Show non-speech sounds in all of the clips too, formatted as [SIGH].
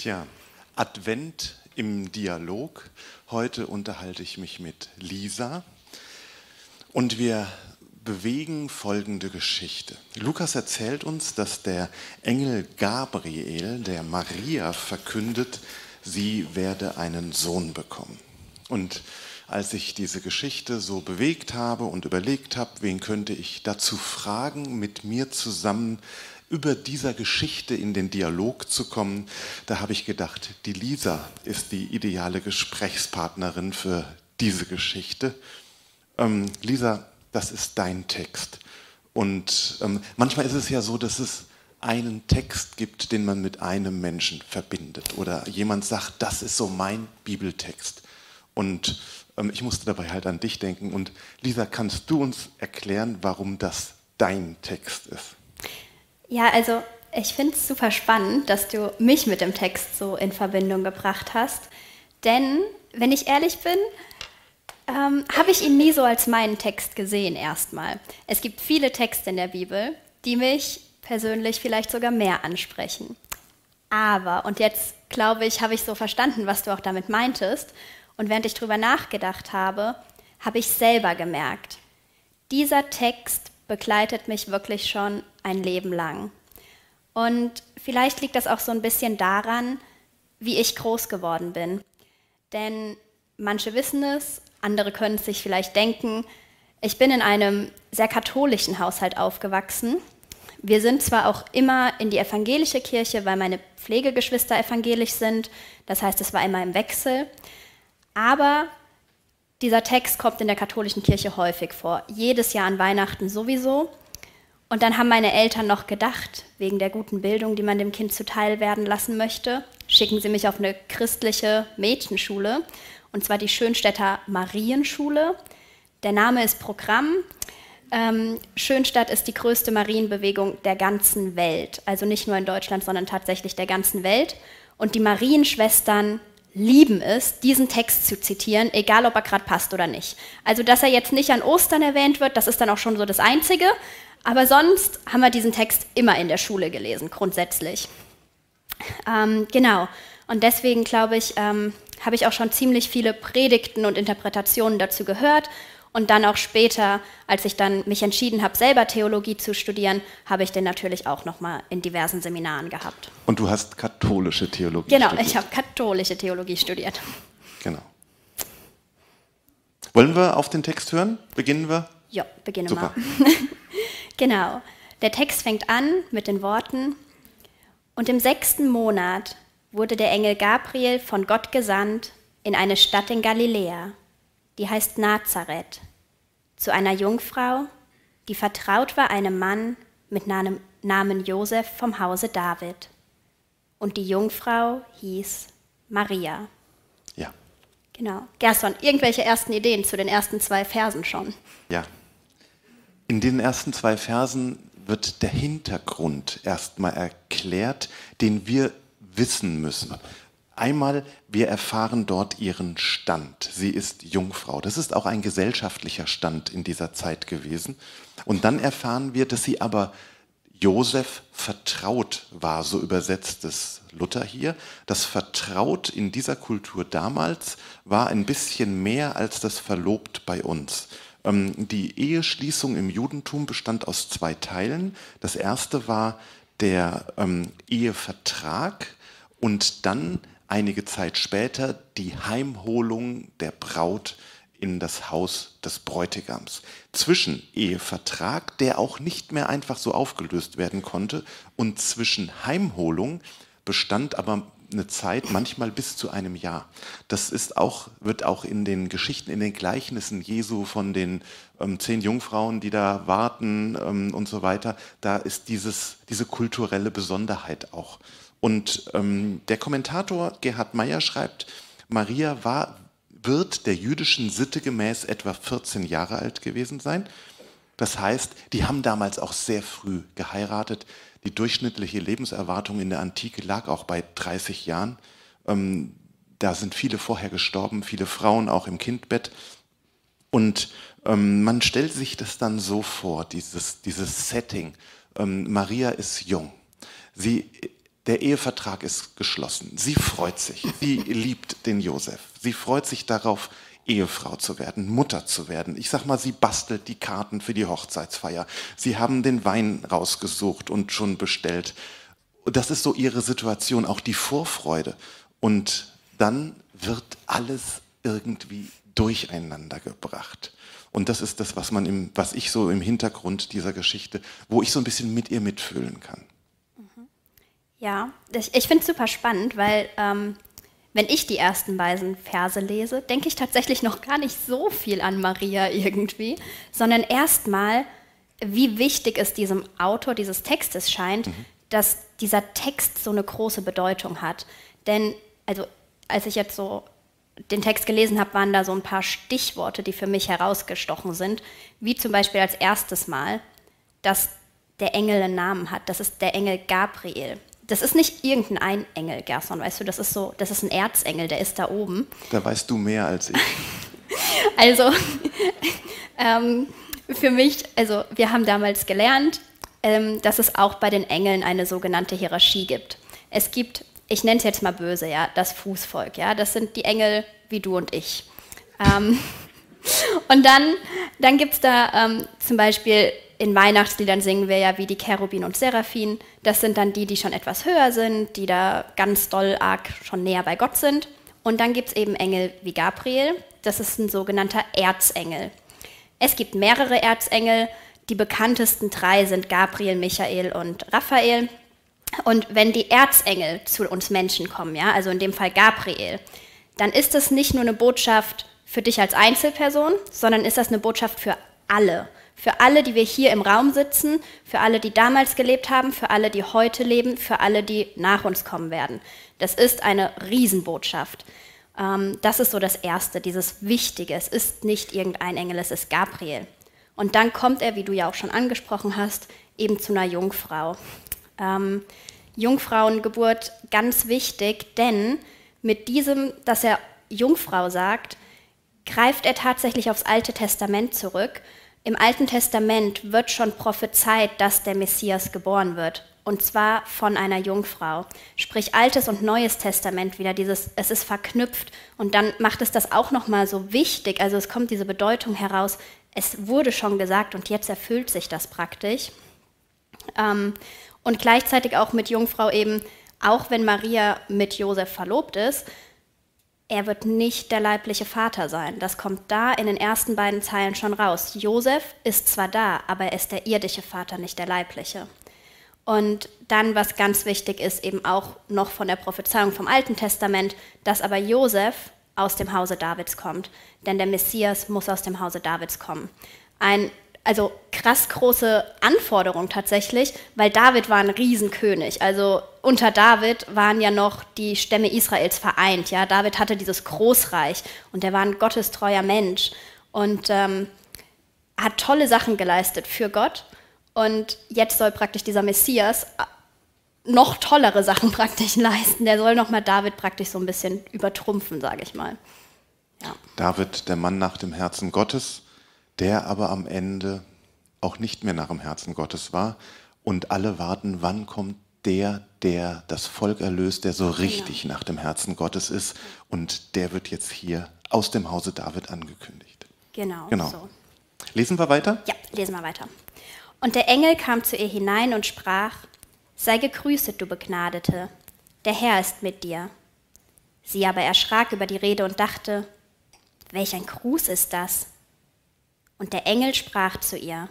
Tja, Advent im Dialog. Heute unterhalte ich mich mit Lisa und wir bewegen folgende Geschichte. Lukas erzählt uns, dass der Engel Gabriel der Maria verkündet, sie werde einen Sohn bekommen. Und als ich diese Geschichte so bewegt habe und überlegt habe, wen könnte ich dazu fragen, mit mir zusammen über dieser Geschichte in den Dialog zu kommen, da habe ich gedacht, die Lisa ist die ideale Gesprächspartnerin für diese Geschichte. Ähm, Lisa, das ist dein Text. Und ähm, manchmal ist es ja so, dass es einen Text gibt, den man mit einem Menschen verbindet. Oder jemand sagt, das ist so mein Bibeltext. Und ähm, ich musste dabei halt an dich denken. Und Lisa, kannst du uns erklären, warum das dein Text ist? Ja, also ich finde es super spannend, dass du mich mit dem Text so in Verbindung gebracht hast. Denn, wenn ich ehrlich bin, ähm, habe ich ihn nie so als meinen Text gesehen erstmal. Es gibt viele Texte in der Bibel, die mich persönlich vielleicht sogar mehr ansprechen. Aber, und jetzt glaube ich, habe ich so verstanden, was du auch damit meintest. Und während ich darüber nachgedacht habe, habe ich selber gemerkt, dieser Text begleitet mich wirklich schon ein Leben lang. Und vielleicht liegt das auch so ein bisschen daran, wie ich groß geworden bin. Denn manche wissen es, andere können es sich vielleicht denken. Ich bin in einem sehr katholischen Haushalt aufgewachsen. Wir sind zwar auch immer in die evangelische Kirche, weil meine Pflegegeschwister evangelisch sind, das heißt, es war immer im Wechsel, aber dieser Text kommt in der katholischen Kirche häufig vor, jedes Jahr an Weihnachten sowieso. Und dann haben meine Eltern noch gedacht, wegen der guten Bildung, die man dem Kind zuteil werden lassen möchte, schicken sie mich auf eine christliche Mädchenschule, und zwar die Schönstädter Marienschule. Der Name ist Programm. Ähm, Schönstadt ist die größte Marienbewegung der ganzen Welt, also nicht nur in Deutschland, sondern tatsächlich der ganzen Welt. Und die Marienschwestern lieben es, diesen Text zu zitieren, egal ob er gerade passt oder nicht. Also, dass er jetzt nicht an Ostern erwähnt wird, das ist dann auch schon so das Einzige. Aber sonst haben wir diesen Text immer in der Schule gelesen, grundsätzlich. Ähm, genau. Und deswegen glaube ich, ähm, habe ich auch schon ziemlich viele Predigten und Interpretationen dazu gehört. Und dann auch später, als ich dann mich entschieden habe, selber Theologie zu studieren, habe ich den natürlich auch noch mal in diversen Seminaren gehabt. Und du hast katholische Theologie genau, studiert? Genau, ich habe katholische Theologie studiert. Genau. Wollen wir auf den Text hören? Beginnen wir? Ja, beginnen Super. wir. [LAUGHS] genau. Der Text fängt an mit den Worten: Und im sechsten Monat wurde der Engel Gabriel von Gott gesandt in eine Stadt in Galiläa, die heißt Nazareth, zu einer Jungfrau, die vertraut war einem Mann mit Namen Josef vom Hause David. Und die Jungfrau hieß Maria. Ja. Genau. Gerson, irgendwelche ersten Ideen zu den ersten zwei Versen schon? Ja. In den ersten zwei Versen wird der Hintergrund erstmal erklärt, den wir wissen müssen. Einmal, wir erfahren dort ihren Stand. Sie ist Jungfrau. Das ist auch ein gesellschaftlicher Stand in dieser Zeit gewesen. Und dann erfahren wir, dass sie aber Josef vertraut war, so übersetzt es Luther hier. Das Vertraut in dieser Kultur damals war ein bisschen mehr als das Verlobt bei uns. Ähm, die Eheschließung im Judentum bestand aus zwei Teilen. Das erste war der ähm, Ehevertrag, und dann einige Zeit später die Heimholung der Braut in das Haus des Bräutigams. Zwischen Ehevertrag, der auch nicht mehr einfach so aufgelöst werden konnte, und zwischen Heimholung bestand aber eine Zeit, manchmal bis zu einem Jahr. Das ist auch, wird auch in den Geschichten, in den Gleichnissen Jesu von den ähm, zehn Jungfrauen, die da warten ähm, und so weiter, da ist dieses, diese kulturelle Besonderheit auch. Und ähm, der Kommentator Gerhard Meyer schreibt, Maria war, wird der jüdischen Sitte gemäß etwa 14 Jahre alt gewesen sein. Das heißt, die haben damals auch sehr früh geheiratet. Die durchschnittliche Lebenserwartung in der Antike lag auch bei 30 Jahren. Ähm, da sind viele vorher gestorben, viele Frauen auch im Kindbett. Und ähm, man stellt sich das dann so vor, dieses, dieses Setting. Ähm, Maria ist jung. Sie der Ehevertrag ist geschlossen. Sie freut sich. Sie liebt den Josef. Sie freut sich darauf, Ehefrau zu werden, Mutter zu werden. Ich sag mal, sie bastelt die Karten für die Hochzeitsfeier. Sie haben den Wein rausgesucht und schon bestellt. Das ist so ihre Situation, auch die Vorfreude. Und dann wird alles irgendwie durcheinander gebracht. Und das ist das, was man im, was ich so im Hintergrund dieser Geschichte, wo ich so ein bisschen mit ihr mitfühlen kann. Ja, ich, ich finde es super spannend, weil ähm, wenn ich die ersten beiden Verse lese, denke ich tatsächlich noch gar nicht so viel an Maria irgendwie, sondern erstmal, wie wichtig es diesem Autor dieses Textes scheint, mhm. dass dieser Text so eine große Bedeutung hat. Denn, also, als ich jetzt so den Text gelesen habe, waren da so ein paar Stichworte, die für mich herausgestochen sind, wie zum Beispiel als erstes Mal, dass der Engel einen Namen hat. Das ist der Engel Gabriel das ist nicht irgendein Engel, Gerson, weißt du, das ist so, das ist ein Erzengel, der ist da oben. Da weißt du mehr als ich. [LAUGHS] also, [LAUGHS] ähm, für mich, also wir haben damals gelernt, ähm, dass es auch bei den Engeln eine sogenannte Hierarchie gibt. Es gibt, ich nenne es jetzt mal böse, ja, das Fußvolk, ja, das sind die Engel wie du und ich. Ähm, [LAUGHS] und dann, dann gibt es da ähm, zum Beispiel in Weihnachtsliedern singen wir ja wie die Cherubin und Seraphim. Das sind dann die, die schon etwas höher sind, die da ganz doll arg schon näher bei Gott sind. Und dann gibt es eben Engel wie Gabriel. Das ist ein sogenannter Erzengel. Es gibt mehrere Erzengel. Die bekanntesten drei sind Gabriel, Michael und Raphael. Und wenn die Erzengel zu uns Menschen kommen, ja, also in dem Fall Gabriel, dann ist das nicht nur eine Botschaft für dich als Einzelperson, sondern ist das eine Botschaft für alle. Für alle, die wir hier im Raum sitzen, für alle, die damals gelebt haben, für alle, die heute leben, für alle, die nach uns kommen werden. Das ist eine Riesenbotschaft. Ähm, das ist so das Erste, dieses Wichtige. Es ist nicht irgendein Engel, es ist Gabriel. Und dann kommt er, wie du ja auch schon angesprochen hast, eben zu einer Jungfrau. Ähm, Jungfrauengeburt ganz wichtig, denn mit diesem, dass er Jungfrau sagt, greift er tatsächlich aufs Alte Testament zurück im Alten Testament wird schon prophezeit, dass der Messias geboren wird. Und zwar von einer Jungfrau. Sprich, Altes und Neues Testament wieder dieses, es ist verknüpft. Und dann macht es das auch nochmal so wichtig. Also es kommt diese Bedeutung heraus. Es wurde schon gesagt und jetzt erfüllt sich das praktisch. Ähm, und gleichzeitig auch mit Jungfrau eben, auch wenn Maria mit Josef verlobt ist, er wird nicht der leibliche Vater sein. Das kommt da in den ersten beiden Zeilen schon raus. Josef ist zwar da, aber er ist der irdische Vater, nicht der leibliche. Und dann, was ganz wichtig ist, eben auch noch von der Prophezeiung vom Alten Testament, dass aber Josef aus dem Hause Davids kommt. Denn der Messias muss aus dem Hause Davids kommen. Ein also krass große Anforderung tatsächlich, weil David war ein Riesenkönig. Also unter David waren ja noch die Stämme Israels vereint. Ja, David hatte dieses Großreich und er war ein gottestreuer Mensch und ähm, hat tolle Sachen geleistet für Gott. Und jetzt soll praktisch dieser Messias äh, noch tollere Sachen [LAUGHS] praktisch leisten. Der soll nochmal David praktisch so ein bisschen übertrumpfen, sage ich mal. Ja. David, der Mann nach dem Herzen Gottes der aber am Ende auch nicht mehr nach dem Herzen Gottes war. Und alle warten, wann kommt der, der das Volk erlöst, der so richtig nach dem Herzen Gottes ist. Und der wird jetzt hier aus dem Hause David angekündigt. Genau. genau. So. Lesen wir weiter? Ja, lesen wir weiter. Und der Engel kam zu ihr hinein und sprach, Sei gegrüßet, du Begnadete, der Herr ist mit dir. Sie aber erschrak über die Rede und dachte, welch ein Gruß ist das? Und der Engel sprach zu ihr,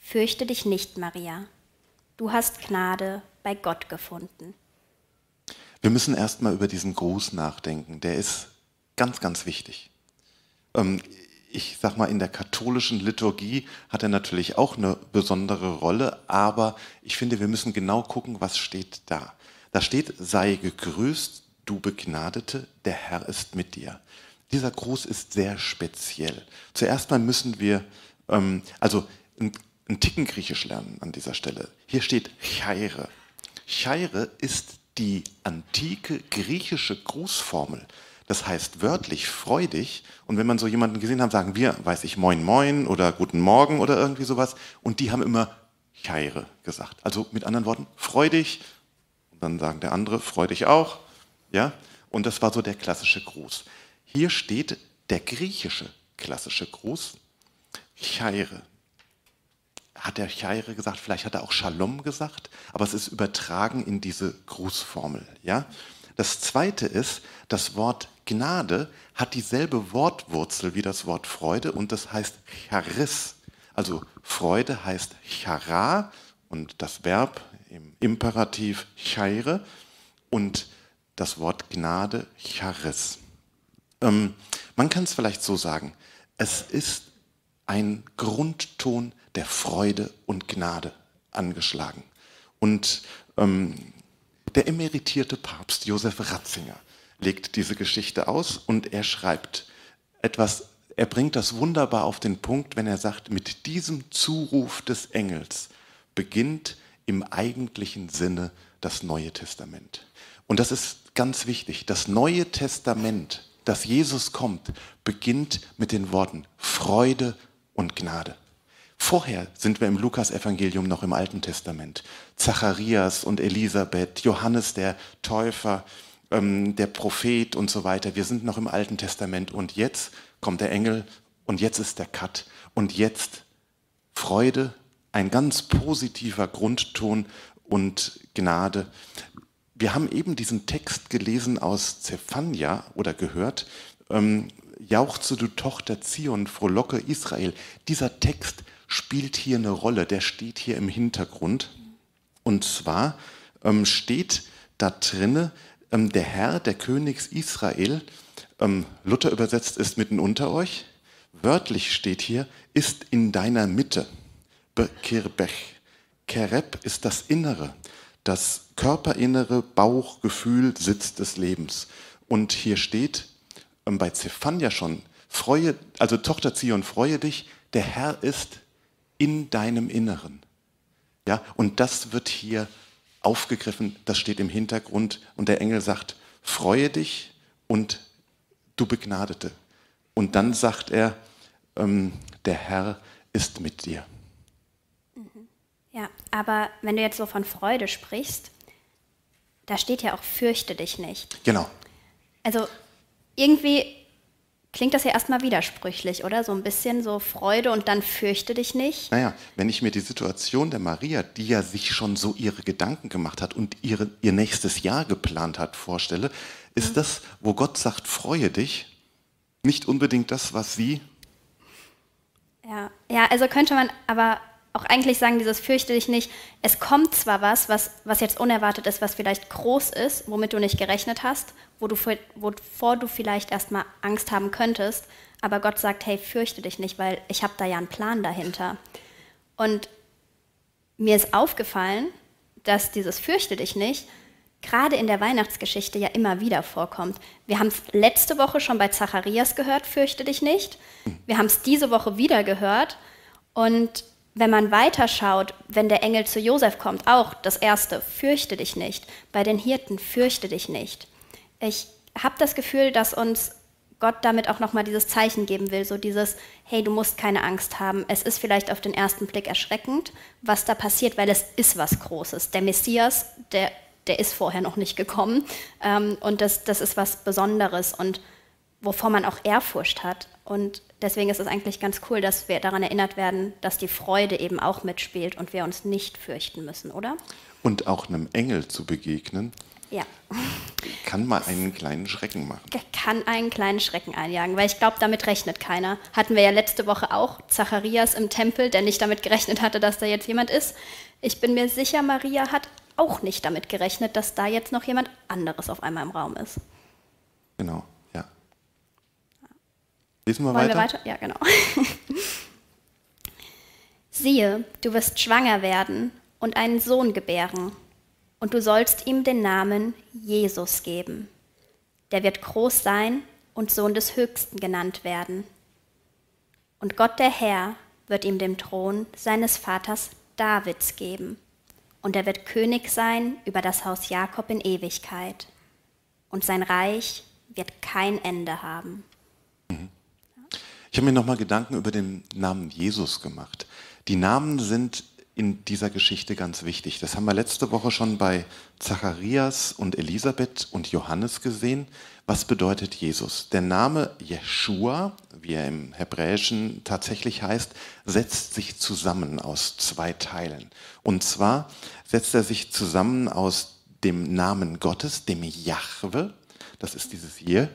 Fürchte dich nicht, Maria, du hast Gnade bei Gott gefunden. Wir müssen erstmal über diesen Gruß nachdenken, der ist ganz, ganz wichtig. Ähm, ich sag mal, in der katholischen Liturgie hat er natürlich auch eine besondere Rolle, aber ich finde, wir müssen genau gucken, was steht da. Da steht, sei gegrüßt, du Begnadete, der Herr ist mit dir. Dieser Gruß ist sehr speziell. Zuerst mal müssen wir, ähm, also ein, Ticken Griechisch lernen an dieser Stelle. Hier steht Chaire. Chaire ist die antike griechische Grußformel. Das heißt wörtlich freudig. Und wenn man so jemanden gesehen hat, sagen wir, weiß ich, moin moin oder guten Morgen oder irgendwie sowas. Und die haben immer Chaire gesagt. Also mit anderen Worten, freudig Und dann sagen der andere, freu dich auch. Ja? Und das war so der klassische Gruß. Hier steht der griechische klassische Gruß, Chaire. Hat er Chaire gesagt? Vielleicht hat er auch Shalom gesagt, aber es ist übertragen in diese Grußformel. Ja? Das zweite ist, das Wort Gnade hat dieselbe Wortwurzel wie das Wort Freude und das heißt Charis. Also Freude heißt Chara und das Verb im Imperativ Chaire und das Wort Gnade Charis. Ähm, man kann es vielleicht so sagen, es ist ein Grundton der Freude und Gnade angeschlagen. Und ähm, der emeritierte Papst Josef Ratzinger legt diese Geschichte aus und er schreibt etwas, er bringt das wunderbar auf den Punkt, wenn er sagt, mit diesem Zuruf des Engels beginnt im eigentlichen Sinne das Neue Testament. Und das ist ganz wichtig. Das Neue Testament, das Jesus kommt, beginnt mit den Worten Freude und Gnade. Vorher sind wir im Lukas-Evangelium noch im Alten Testament. Zacharias und Elisabeth, Johannes der Täufer, ähm, der Prophet und so weiter. Wir sind noch im Alten Testament und jetzt kommt der Engel und jetzt ist der Cut und jetzt Freude, ein ganz positiver Grundton und Gnade. Wir haben eben diesen Text gelesen aus Zephania oder gehört. Ähm, Jauchze du Tochter Zion, frohlocke Israel. Dieser Text spielt hier eine Rolle, der steht hier im Hintergrund. Und zwar ähm, steht da drinne, ähm, der Herr, der Königs Israel, ähm, Luther übersetzt ist mitten unter euch, wörtlich steht hier, ist in deiner Mitte. Bekirbech. Kereb ist das Innere, das körperinnere Bauchgefühl, Sitz des Lebens. Und hier steht bei Zephania schon, freue, also Tochter Zion, freue dich, der Herr ist in deinem Inneren. Ja, und das wird hier aufgegriffen, das steht im Hintergrund und der Engel sagt, freue dich und du Begnadete. Und dann sagt er, ähm, der Herr ist mit dir. Mhm. Ja, aber wenn du jetzt so von Freude sprichst, da steht ja auch, fürchte dich nicht. Genau. Also irgendwie klingt das ja erstmal widersprüchlich, oder? So ein bisschen so Freude und dann fürchte dich nicht. Naja, wenn ich mir die Situation der Maria, die ja sich schon so ihre Gedanken gemacht hat und ihre, ihr nächstes Jahr geplant hat, vorstelle, ist mhm. das, wo Gott sagt, freue dich, nicht unbedingt das, was sie. Ja, ja, also könnte man aber auch eigentlich sagen, dieses fürchte dich nicht. Es kommt zwar was, was, was jetzt unerwartet ist, was vielleicht groß ist, womit du nicht gerechnet hast, wo du, wovor du vielleicht erstmal Angst haben könntest, aber Gott sagt, hey, fürchte dich nicht, weil ich habe da ja einen Plan dahinter. Und mir ist aufgefallen, dass dieses fürchte dich nicht gerade in der Weihnachtsgeschichte ja immer wieder vorkommt. Wir haben es letzte Woche schon bei Zacharias gehört, fürchte dich nicht. Wir haben es diese Woche wieder gehört. Und wenn man weiterschaut, wenn der Engel zu Josef kommt, auch das erste, fürchte dich nicht. Bei den Hirten, fürchte dich nicht. Ich habe das Gefühl, dass uns Gott damit auch nochmal dieses Zeichen geben will, so dieses, hey, du musst keine Angst haben. Es ist vielleicht auf den ersten Blick erschreckend, was da passiert, weil es ist was Großes. Der Messias, der der ist vorher noch nicht gekommen. Ähm, und das, das ist was Besonderes und wovor man auch Ehrfurcht hat. Und deswegen ist es eigentlich ganz cool, dass wir daran erinnert werden, dass die Freude eben auch mitspielt und wir uns nicht fürchten müssen, oder? Und auch einem Engel zu begegnen. Ja. Kann mal einen kleinen Schrecken machen. Kann einen kleinen Schrecken einjagen, weil ich glaube, damit rechnet keiner. Hatten wir ja letzte Woche auch Zacharias im Tempel, der nicht damit gerechnet hatte, dass da jetzt jemand ist. Ich bin mir sicher, Maria hat auch nicht damit gerechnet, dass da jetzt noch jemand anderes auf einmal im Raum ist. Genau, ja. Lesen wir Wollen weiter? wir weiter? Ja, genau. [LAUGHS] Siehe, du wirst schwanger werden und einen Sohn gebären, und du sollst ihm den Namen Jesus geben. Der wird groß sein und Sohn des Höchsten genannt werden. Und Gott der Herr wird ihm den Thron seines Vaters Davids geben und er wird König sein über das Haus Jakob in Ewigkeit. Und sein Reich wird kein Ende haben. Ich habe mir nochmal Gedanken über den Namen Jesus gemacht. Die Namen sind in dieser Geschichte ganz wichtig. Das haben wir letzte Woche schon bei Zacharias und Elisabeth und Johannes gesehen. Was bedeutet Jesus? Der Name Jeshua, wie er im Hebräischen tatsächlich heißt, setzt sich zusammen aus zwei Teilen. Und zwar setzt er sich zusammen aus dem Namen Gottes, dem Jahwe, das ist dieses hier,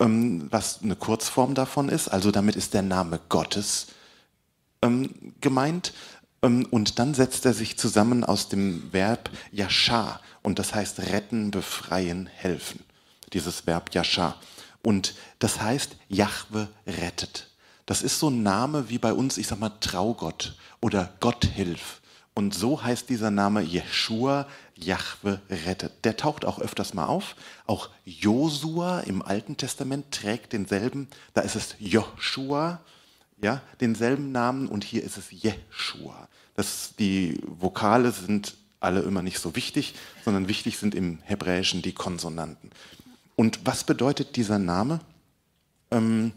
ähm, was eine Kurzform davon ist. Also damit ist der Name Gottes ähm, gemeint. Ähm, und dann setzt er sich zusammen aus dem Verb Yasha. Und das heißt retten, befreien, helfen. Dieses Verb Yasha. Und das heißt, Jahwe rettet. Das ist so ein Name wie bei uns, ich sag mal, Traugott oder Gott hilf. Und so heißt dieser Name Jeshua, Jahwe rettet. Der taucht auch öfters mal auf. Auch Josua im Alten Testament trägt denselben, da ist es Joshua, ja, denselben Namen und hier ist es Jeshua. Das, die Vokale sind alle immer nicht so wichtig, sondern wichtig sind im Hebräischen die Konsonanten. Und was bedeutet dieser Name? Ähm,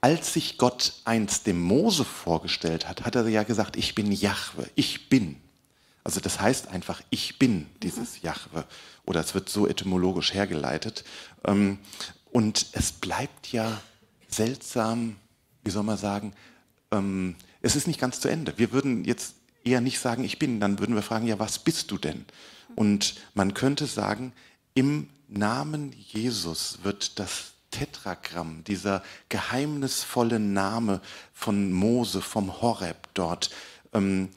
als sich Gott einst dem Mose vorgestellt hat, hat er ja gesagt, ich bin Jahwe, ich bin. Also das heißt einfach, ich bin dieses Jahwe. Oder es wird so etymologisch hergeleitet. Ähm, und es bleibt ja seltsam, wie soll man sagen, ähm, es ist nicht ganz zu Ende. Wir würden jetzt eher nicht sagen, ich bin, dann würden wir fragen, ja, was bist du denn? Und man könnte sagen, im Namen Jesus wird das Tetragramm, dieser geheimnisvolle Name von Mose, vom Horeb dort, ähm,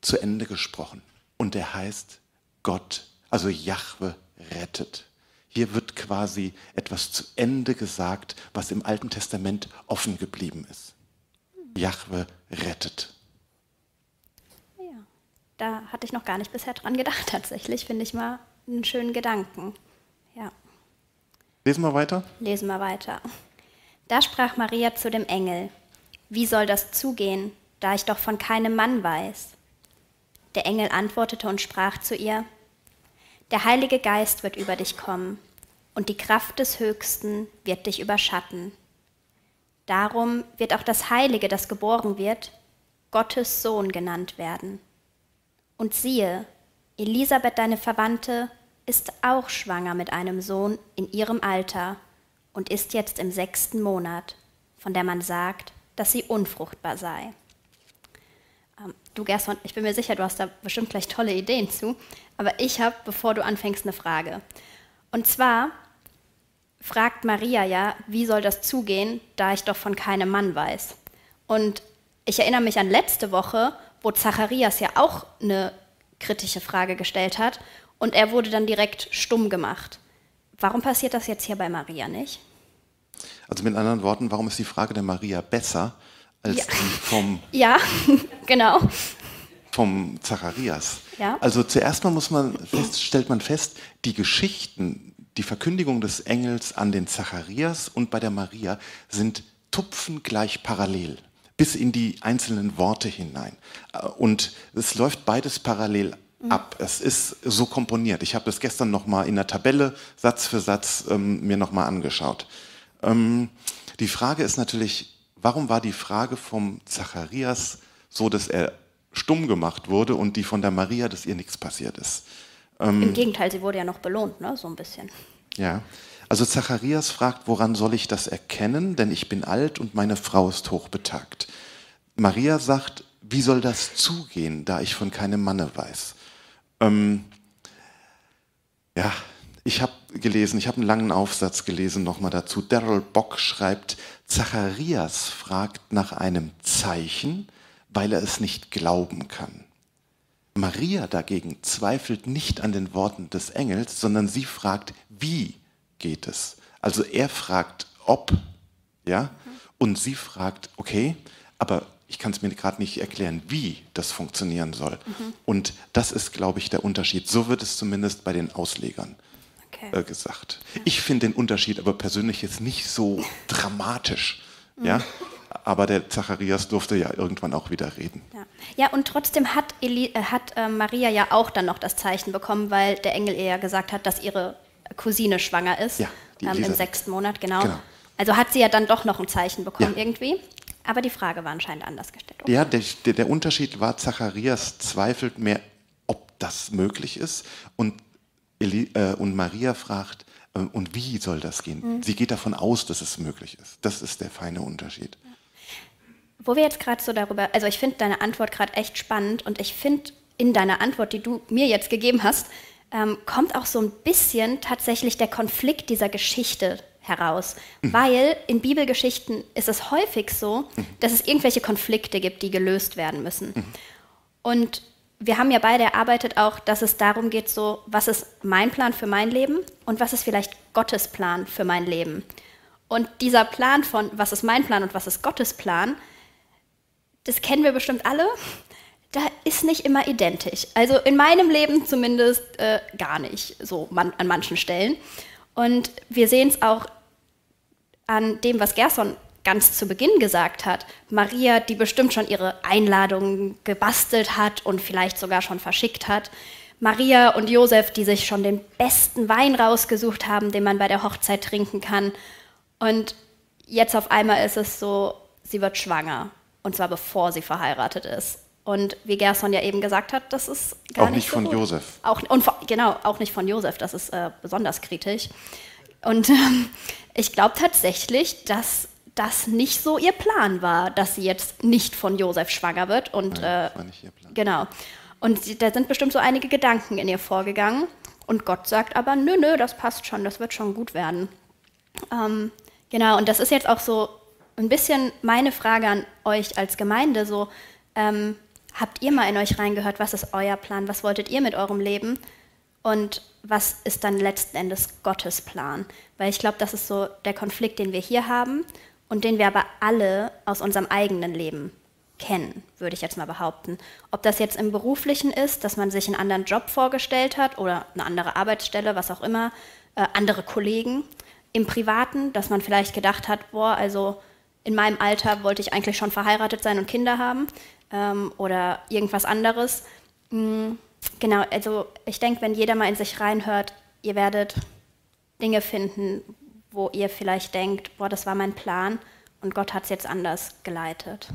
zu Ende gesprochen. Und er heißt Gott, also Jahwe rettet. Hier wird quasi etwas zu Ende gesagt, was im Alten Testament offen geblieben ist. Jahwe rettet. Ja, da hatte ich noch gar nicht bisher dran gedacht, [LAUGHS] tatsächlich. Finde ich mal einen schönen Gedanken. Ja. Lesen wir weiter? Lesen wir weiter. Da sprach Maria zu dem Engel: Wie soll das zugehen, da ich doch von keinem Mann weiß? Der Engel antwortete und sprach zu ihr: Der Heilige Geist wird über dich kommen, und die Kraft des Höchsten wird dich überschatten. Darum wird auch das Heilige, das geboren wird, Gottes Sohn genannt werden. Und siehe, Elisabeth, deine Verwandte, ist auch schwanger mit einem Sohn in ihrem Alter und ist jetzt im sechsten Monat, von der man sagt, dass sie unfruchtbar sei. Ähm, du, Gerson, ich bin mir sicher, du hast da bestimmt gleich tolle Ideen zu, aber ich habe, bevor du anfängst, eine Frage. Und zwar fragt Maria ja, wie soll das zugehen, da ich doch von keinem Mann weiß. Und ich erinnere mich an letzte Woche, wo Zacharias ja auch eine kritische Frage gestellt hat und er wurde dann direkt stumm gemacht. Warum passiert das jetzt hier bei Maria nicht? Also mit anderen Worten, warum ist die Frage der Maria besser als Ja. vom, [LAUGHS] Ja, [LAUGHS] genau. vom Zacharias? Ja. Also zuerst mal muss man fest, stellt man fest, die Geschichten, die Verkündigung des Engels an den Zacharias und bei der Maria sind tupfengleich parallel bis in die einzelnen Worte hinein. Äh, Und es läuft beides parallel ab. Es ist so komponiert. Ich habe das gestern noch mal in der Tabelle Satz für Satz ähm, mir noch mal angeschaut. Ähm, die Frage ist natürlich, warum war die Frage vom Zacharias so, dass er stumm gemacht wurde und die von der Maria, dass ihr nichts passiert ist? Im Gegenteil, sie wurde ja noch belohnt, ne? so ein bisschen. Ja. Also Zacharias fragt, woran soll ich das erkennen? Denn ich bin alt und meine Frau ist hochbetagt. Maria sagt, wie soll das zugehen, da ich von keinem Manne weiß? Ähm, ja, ich habe gelesen, ich habe einen langen Aufsatz gelesen nochmal dazu. Daryl Bock schreibt, Zacharias fragt nach einem Zeichen, weil er es nicht glauben kann. Maria dagegen zweifelt nicht an den Worten des Engels, sondern sie fragt, wie geht es? Also er fragt, ob, ja, und sie fragt, okay, aber ich kann es mir gerade nicht erklären, wie das funktionieren soll. Und das ist, glaube ich, der Unterschied. So wird es zumindest bei den Auslegern Okay. äh, gesagt. Ich finde den Unterschied aber persönlich jetzt nicht so [LAUGHS] dramatisch, ja. Aber der Zacharias durfte ja irgendwann auch wieder reden. Ja. ja, und trotzdem hat, Eli äh, hat äh, Maria ja auch dann noch das Zeichen bekommen, weil der Engel ihr ja gesagt hat, dass ihre Cousine schwanger ist. Ja, ähm, Im sechsten Monat, genau. Genau. Also hat sie ja dann doch noch ein Zeichen bekommen Ja. irgendwie. Aber die Frage war anscheinend anders gestellt. Okay. Ja, der, der, der Unterschied war, Zacharias zweifelt mehr, ob das möglich ist. Und, Eli, äh, und Maria fragt, äh, und wie soll das gehen? Mhm. Sie geht davon aus, dass es möglich ist. Das ist der feine Unterschied. Wo wir jetzt gerade so darüber, also ich finde deine Antwort gerade echt spannend und ich finde in deiner Antwort, die du mir jetzt gegeben hast, ähm, kommt auch so ein bisschen tatsächlich der Konflikt dieser Geschichte heraus. Mhm. Weil in Bibelgeschichten ist es häufig so, mhm. dass es irgendwelche Konflikte gibt, die gelöst werden müssen. Mhm. Und wir haben ja beide erarbeitet auch, dass es darum geht, so, was ist mein Plan für mein Leben und was ist vielleicht Gottes Plan für mein Leben. Und dieser Plan von, was ist mein Plan und was ist Gottes Plan, das kennen wir bestimmt alle, da ist nicht immer identisch. Also in meinem Leben zumindest äh, gar nicht, so man, an manchen Stellen. Und wir sehen es auch an dem, was Gerson ganz zu Beginn gesagt hat. Maria, die bestimmt schon ihre Einladungen gebastelt hat und vielleicht sogar schon verschickt hat. Maria und Josef, die sich schon den besten Wein rausgesucht haben, den man bei der Hochzeit trinken kann. Und jetzt auf einmal ist es so, sie wird schwanger. Und zwar bevor sie verheiratet ist. Und wie Gerson ja eben gesagt hat, das ist gar auch nicht, nicht so von gut. Josef. Auch, und genau, auch nicht von Josef, das ist äh, besonders kritisch. Und ähm, ich glaube tatsächlich, dass das nicht so ihr Plan war, dass sie jetzt nicht von Josef schwanger wird. Und, Nein, das war nicht ihr Plan. Genau. Und sie, da sind bestimmt so einige Gedanken in ihr vorgegangen. Und Gott sagt aber, nö, nö, das passt schon, das wird schon gut werden. Ähm, genau, und das ist jetzt auch so ein bisschen meine Frage an euch als Gemeinde, so, ähm, habt ihr mal in euch reingehört, was ist euer Plan, was wolltet ihr mit eurem Leben und was ist dann letzten Endes Gottes Plan? Weil ich glaube, das ist so der Konflikt, den wir hier haben und den wir aber alle aus unserem eigenen Leben kennen, würde ich jetzt mal behaupten. Ob das jetzt im beruflichen ist, dass man sich einen anderen Job vorgestellt hat oder eine andere Arbeitsstelle, was auch immer, äh, andere Kollegen. Im privaten, dass man vielleicht gedacht hat, boah, also in meinem Alter wollte ich eigentlich schon verheiratet sein und Kinder haben ähm, oder irgendwas anderes. Mhm, genau, also ich denke, wenn jeder mal in sich reinhört, ihr werdet Dinge finden, wo ihr vielleicht denkt, boah, das war mein Plan und Gott hat es jetzt anders geleitet.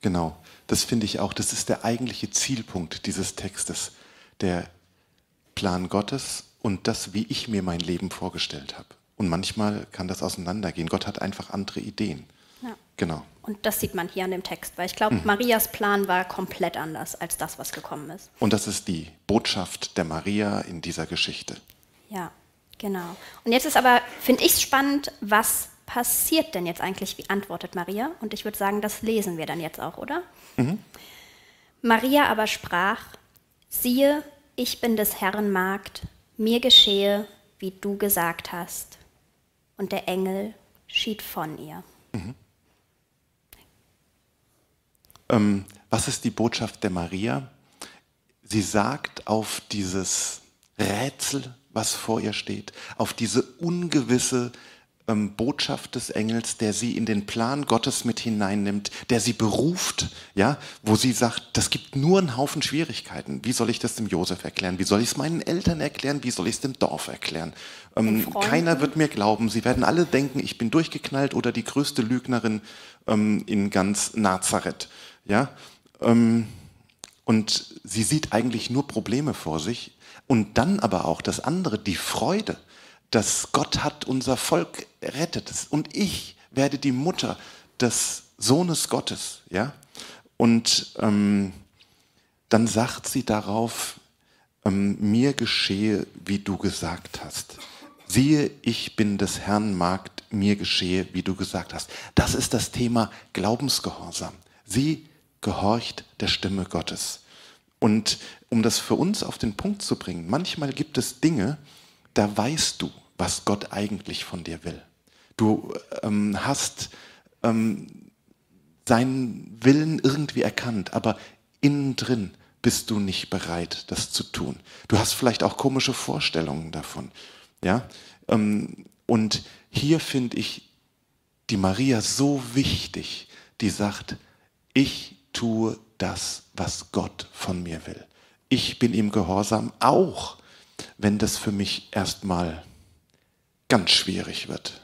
Genau, das finde ich auch, das ist der eigentliche Zielpunkt dieses Textes, der Plan Gottes und das, wie ich mir mein Leben vorgestellt habe. Und manchmal kann das auseinandergehen. Gott hat einfach andere Ideen. Ja. Genau. Und das sieht man hier an dem Text, weil ich glaube, mhm. Marias Plan war komplett anders als das, was gekommen ist. Und das ist die Botschaft der Maria in dieser Geschichte. Ja, genau. Und jetzt ist aber, finde ich es spannend, was passiert denn jetzt eigentlich? Wie antwortet Maria? Und ich würde sagen, das lesen wir dann jetzt auch, oder? Mhm. Maria aber sprach: Siehe, ich bin des Herrn Magd, mir geschehe, wie du gesagt hast und der Engel schied von ihr. Mhm. Ähm, was ist die Botschaft der Maria? Sie sagt auf dieses Rätsel, was vor ihr steht, auf diese ungewisse ähm, Botschaft des Engels, der sie in den Plan Gottes mit hineinnimmt, der sie beruft, ja, wo sie sagt, das gibt nur einen Haufen Schwierigkeiten. Wie soll ich das dem Josef erklären? Wie soll ich es meinen Eltern erklären? Wie soll ich es dem Dorf erklären? Ähm, keiner wird mir glauben. Sie werden alle denken, ich bin durchgeknallt oder die größte Lügnerin ähm, in ganz Nazareth. Ja, ähm, und sie sieht eigentlich nur Probleme vor sich. Und dann aber auch das andere, die Freude dass Gott hat unser Volk errettet und ich werde die Mutter des Sohnes Gottes, ja. Und ähm, dann sagt sie darauf, ähm, mir geschehe, wie du gesagt hast. Siehe, ich bin des Herrn Magd, mir geschehe, wie du gesagt hast. Das ist das Thema Glaubensgehorsam. Sie gehorcht der Stimme Gottes. Und um das für uns auf den Punkt zu bringen, manchmal gibt es Dinge, da weißt du, was Gott eigentlich von dir will. Du ähm, hast ähm, seinen Willen irgendwie erkannt, aber innen drin bist du nicht bereit, das zu tun. Du hast vielleicht auch komische Vorstellungen davon. Ja? Ähm, und hier finde ich die Maria so wichtig, die sagt, ich tue das, was Gott von mir will. Ich bin ihm gehorsam, auch wenn das für mich erstmal ganz schwierig wird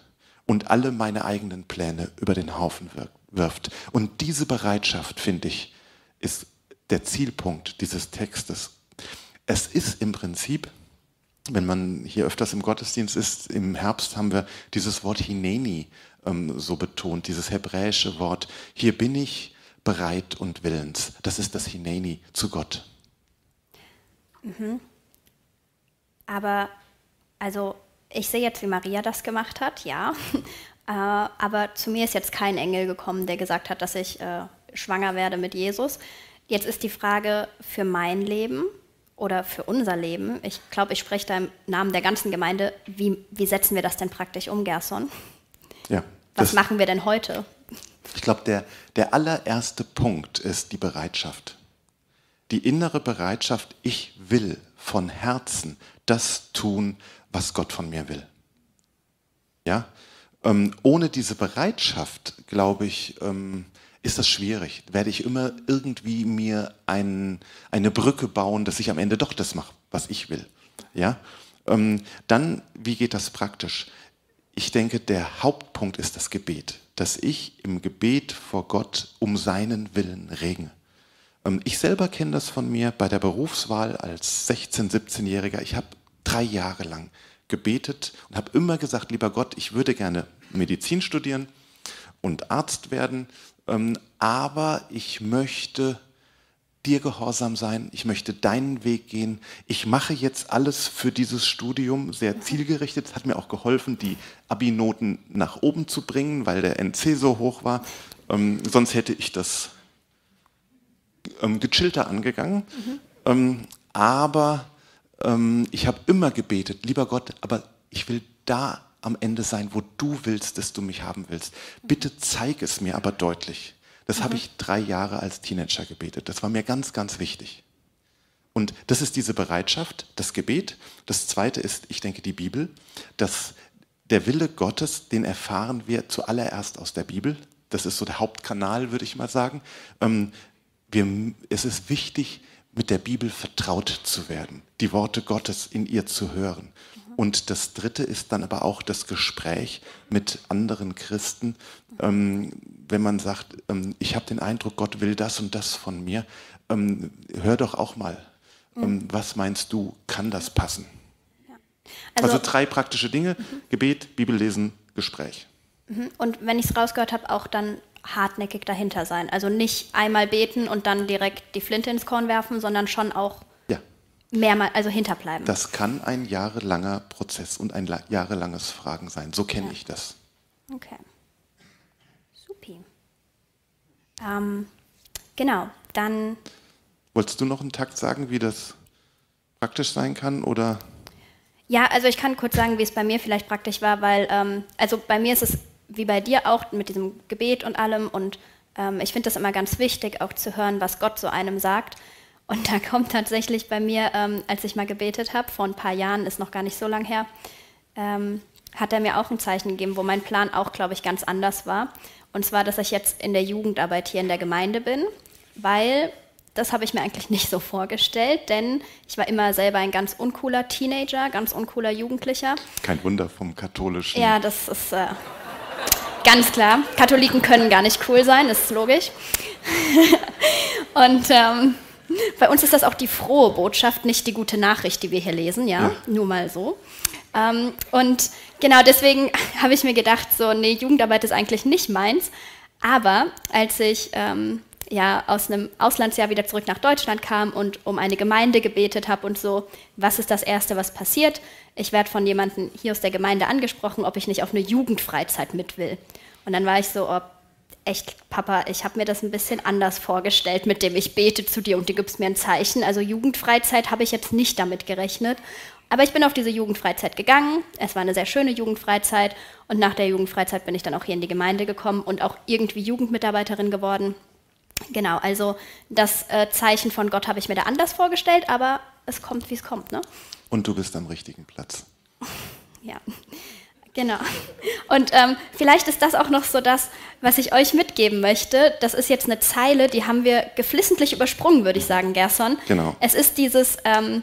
und alle meine eigenen Pläne über den Haufen wirft. Und diese Bereitschaft, finde ich, ist der Zielpunkt dieses Textes. Es ist im Prinzip, wenn man hier öfters im Gottesdienst ist, im Herbst haben wir dieses Wort Hineni ähm, so betont, dieses hebräische Wort. Hier bin ich bereit und willens. Das ist das Hineni zu Gott. Mhm. Aber, also, ich sehe jetzt, wie Maria das gemacht hat, ja. [LAUGHS] äh, aber zu mir ist jetzt kein Engel gekommen, der gesagt hat, dass ich äh, schwanger werde mit Jesus. Jetzt ist die Frage für mein Leben oder für unser Leben, ich glaube, ich spreche da im Namen der ganzen Gemeinde, wie, wie setzen wir das denn praktisch um, Gerson? Ja. Was machen wir denn heute? Ich glaube, der, der allererste Punkt ist die Bereitschaft. Die innere Bereitschaft, ich will von Herzen das tun, was Gott von mir will. Ja? Ähm, ohne diese Bereitschaft, glaube ich, ähm, ist das schwierig. Werde ich immer irgendwie mir ein, eine Brücke bauen, dass ich am Ende doch das mache, was ich will. Ja? Ähm, dann, wie geht das praktisch? Ich denke, der Hauptpunkt ist das Gebet, dass ich im Gebet vor Gott um seinen Willen regne. Ähm, ich selber kenne das von mir bei der Berufswahl als 16-, 17-Jähriger. Ich habe drei Jahre lang gebetet und habe immer gesagt, lieber Gott, ich würde gerne Medizin studieren und Arzt werden ähm, aber ich möchte dir gehorsam sein, ich möchte deinen Weg gehen. Ich mache jetzt alles für dieses Studium sehr zielgerichtet. Es hat mir auch geholfen, die Abi-Noten nach oben zu bringen, weil der NC so hoch war. Ähm, sonst hätte ich das ähm, gechillter angegangen. Mhm. Ähm, aber ähm, ich habe immer gebetet, lieber Gott, aber ich will da am Ende sein, wo du willst, dass du mich haben willst. Bitte zeig es mir aber deutlich. Das mhm. habe ich drei Jahre als Teenager gebetet. Das war mir ganz, ganz wichtig. Und das ist diese Bereitschaft, das Gebet. Das zweite ist, ich denke, die Bibel. dass der Wille Gottes, den erfahren wir zuallererst aus der Bibel. Das ist so der Hauptkanal, würde ich mal sagen. Ähm, wir, es ist wichtig, mit der Bibel vertraut zu werden, die Worte Gottes in ihr zu hören. Und das Dritte ist dann aber auch das Gespräch mit anderen Christen. Ähm, wenn man sagt, ähm, ich habe den Eindruck, Gott will das und das von mir, ähm, hör doch auch mal, mhm. was meinst du, kann das passen? Ja. Also, also, drei praktische Dinge, mhm. Gebet, Bibellesen, Gespräch. Mhm. Und wenn ich es rausgehört habe, auch dann hartnäckig dahinter sein. Also nicht einmal beten und dann direkt die Flinte ins Korn werfen, sondern schon auch mehrmals, also hinterbleiben. Das kann ein jahrelanger Prozess und ein jahrelanges Fragen sein. So kenne ja. ich das. Okay. Supi. Ähm, genau, dann. Wolltest du noch einen Takt sagen, wie das praktisch sein kann oder? Ja, also ich kann kurz sagen, wie es bei mir vielleicht praktisch war, weil, ähm, also bei mir ist es wie bei dir auch mit diesem Gebet und allem und ähm, ich finde das immer ganz wichtig, auch zu hören, was Gott so einem sagt. Und da kommt tatsächlich bei mir, ähm, als ich mal gebetet habe, vor ein paar Jahren, ist noch gar nicht so lang her, ähm, hat er mir auch ein Zeichen gegeben, wo mein Plan auch, glaube ich, ganz anders war. Und zwar, dass ich jetzt in der Jugendarbeit hier in der Gemeinde bin, weil das habe ich mir eigentlich nicht so vorgestellt, denn ich war immer selber ein ganz uncooler Teenager, ganz uncooler Jugendlicher. Kein Wunder vom katholischen. Ja, das ist äh, ganz klar. Katholiken können gar nicht cool sein, ist logisch. [LAUGHS] Und ähm, bei uns ist das auch die frohe Botschaft, nicht die gute Nachricht, die wir hier lesen, ja, ja. nur mal so. Ähm, und genau deswegen [LAUGHS] habe ich mir gedacht, so, nee, Jugendarbeit ist eigentlich nicht meins. Aber als ich ähm, ja aus einem Auslandsjahr wieder zurück nach Deutschland kam und um eine Gemeinde gebetet habe und so, was ist das Erste, was passiert? Ich werde von jemandem hier aus der Gemeinde angesprochen, ob ich nicht auf eine Jugendfreizeit mit will. Und dann war ich so, ob echt, Papa, ich habe mir das ein bisschen anders vorgestellt, mit dem ich bete zu dir und du gibst mir ein Zeichen. Also Jugendfreizeit habe ich jetzt nicht damit gerechnet. Aber ich bin auf diese Jugendfreizeit gegangen. Es war eine sehr schöne Jugendfreizeit. Und nach der Jugendfreizeit bin ich dann auch hier in die Gemeinde gekommen und auch irgendwie Jugendmitarbeiterin geworden. Genau, also das äh, Zeichen von Gott habe ich mir da anders vorgestellt, aber es kommt, wie es kommt. Ne? Und du bist am richtigen Platz. [LAUGHS] ja. Genau. Und ähm, vielleicht ist das auch noch so das, was ich euch mitgeben möchte. Das ist jetzt eine Zeile, die haben wir geflissentlich übersprungen, würde ich sagen, Gerson. Genau. Es ist dieses, ähm,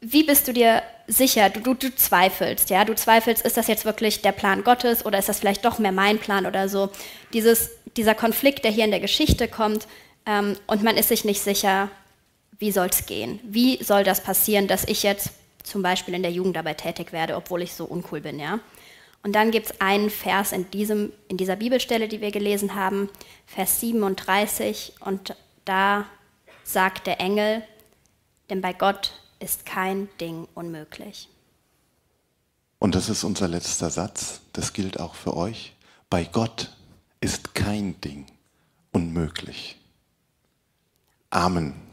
wie bist du dir sicher? Du, du, du zweifelst, ja? Du zweifelst, ist das jetzt wirklich der Plan Gottes oder ist das vielleicht doch mehr mein Plan oder so? Dieses, dieser Konflikt, der hier in der Geschichte kommt, ähm, und man ist sich nicht sicher, wie soll es gehen? Wie soll das passieren, dass ich jetzt zum Beispiel in der Jugendarbeit tätig werde, obwohl ich so uncool bin, ja? Und dann gibt es einen Vers in, diesem, in dieser Bibelstelle, die wir gelesen haben, Vers 37, und da sagt der Engel, denn bei Gott ist kein Ding unmöglich. Und das ist unser letzter Satz, das gilt auch für euch. Bei Gott ist kein Ding unmöglich. Amen.